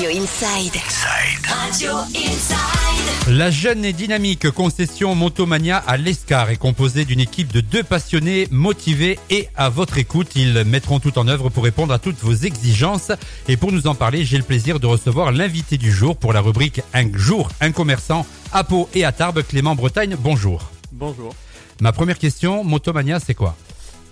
Radio Inside. Radio Inside. La jeune et dynamique concession Motomania à l'Escar est composée d'une équipe de deux passionnés motivés et à votre écoute. Ils mettront tout en œuvre pour répondre à toutes vos exigences. Et pour nous en parler, j'ai le plaisir de recevoir l'invité du jour pour la rubrique Un jour, un commerçant à Pau et à Tarbes, Clément Bretagne. Bonjour. Bonjour. Ma première question, Motomania, c'est quoi?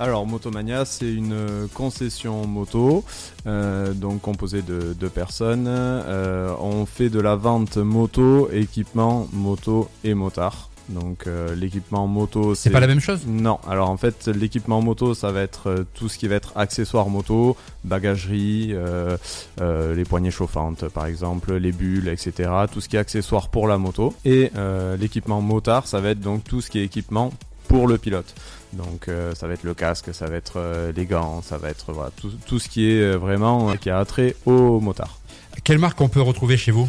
Alors Motomania, c'est une concession moto, euh, donc composée de deux personnes. Euh, on fait de la vente moto, équipement moto et motard. Donc euh, l'équipement moto, C'est pas la même chose? Non. Alors en fait, l'équipement moto, ça va être euh, tout ce qui va être accessoires moto, bagagerie, euh, euh, les poignées chauffantes par exemple, les bulles, etc. Tout ce qui est accessoire pour la moto. Et euh, l'équipement motard, ça va être donc tout ce qui est équipement pour le pilote. Donc euh, ça va être le casque, ça va être euh, les gants, ça va être tout, tout ce qui est euh, vraiment qui a attrait au motard. Quelle marque on peut retrouver chez vous?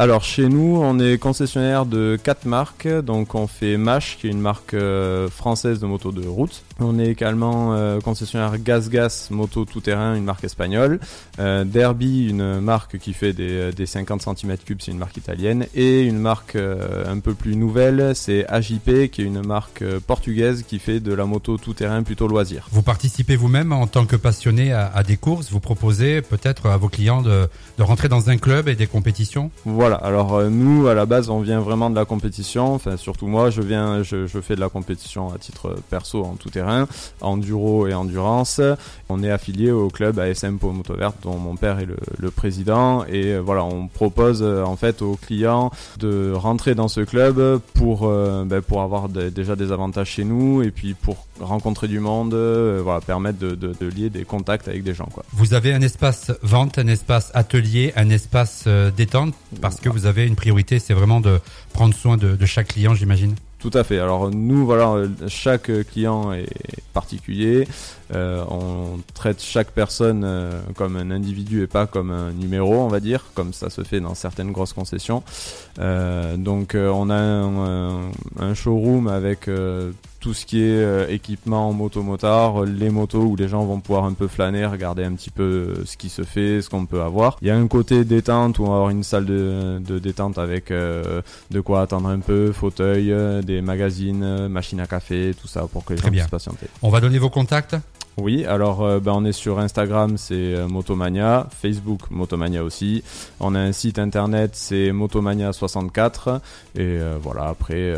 Alors chez nous, on est concessionnaire de quatre marques. Donc on fait Mash, qui est une marque euh, française de moto de route. On est également euh, concessionnaire Gas Gas moto tout terrain, une marque espagnole. Euh, Derby, une marque qui fait des, des 50 cm3, c'est une marque italienne. Et une marque un peu plus nouvelle, c'est AJP, qui est une marque portugaise qui fait de la moto tout terrain plutôt loisir. Vous participez vous-même en tant que passionné à, à des courses. Vous proposez peut-être à vos clients de, de rentrer dans un club et des compétitions? Voilà, alors euh, nous à la base on vient vraiment de la compétition, enfin surtout moi je viens je, je fais de la compétition à titre perso en tout terrain, enduro et endurance. On est affilié au club ASM Pau Verte dont mon père est le, le président et euh, voilà, on propose euh, en fait aux clients de rentrer dans ce club pour euh, ben, pour avoir déjà des avantages chez nous et puis pour rencontrer du monde, euh, voilà, permettre de, de, de lier des contacts avec des gens quoi. Vous avez un espace vente, un espace atelier, un espace euh, détente, que vous avez une priorité, c'est vraiment de prendre soin de, chaque client, j'imagine? Tout à fait. Alors nous, voilà, chaque client est particulier. Euh, on traite chaque personne euh, comme un individu et pas comme un numéro, on va dire, comme ça se fait dans certaines grosses concessions. Euh, donc euh, on a un, un- un showroom avec euh, tout ce qui est euh, équipement moto-motard, les motos où les gens vont pouvoir un peu flâner, regarder un petit peu euh, ce qui se fait, ce qu'on peut avoir. Il y a un côté détente où on va avoir une salle de, de détente avec euh, de quoi attendre un peu, fauteuil, euh, des magazines, euh, machines à café, tout ça pour que les Très gens bien. puissent patienter. On va donner vos contacts. Oui, alors euh, ben, on est sur Instagram, c'est euh, Motomania, Facebook Motomania aussi. On a un site internet, c'est Motomania64 et euh, voilà. Après,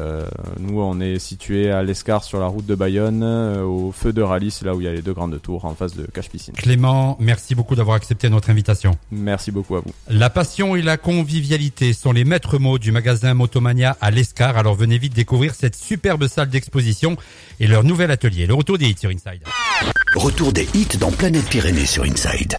nous on est situé à l'Escar sur la route de Bayonne, au feu de rallye, c'est là où il y a les deux grandes tours en face de Cache Piscine. Clément, merci beaucoup d'avoir accepté notre invitation. Merci beaucoup à vous. La passion et la convivialité sont les maîtres mots du magasin Motomania à l'Escar, alors venez vite découvrir cette superbe salle d'exposition et leur nouvel atelier. Le retour des hits sur Inside. Retour des hits dans Planète Pyrénées sur Inside.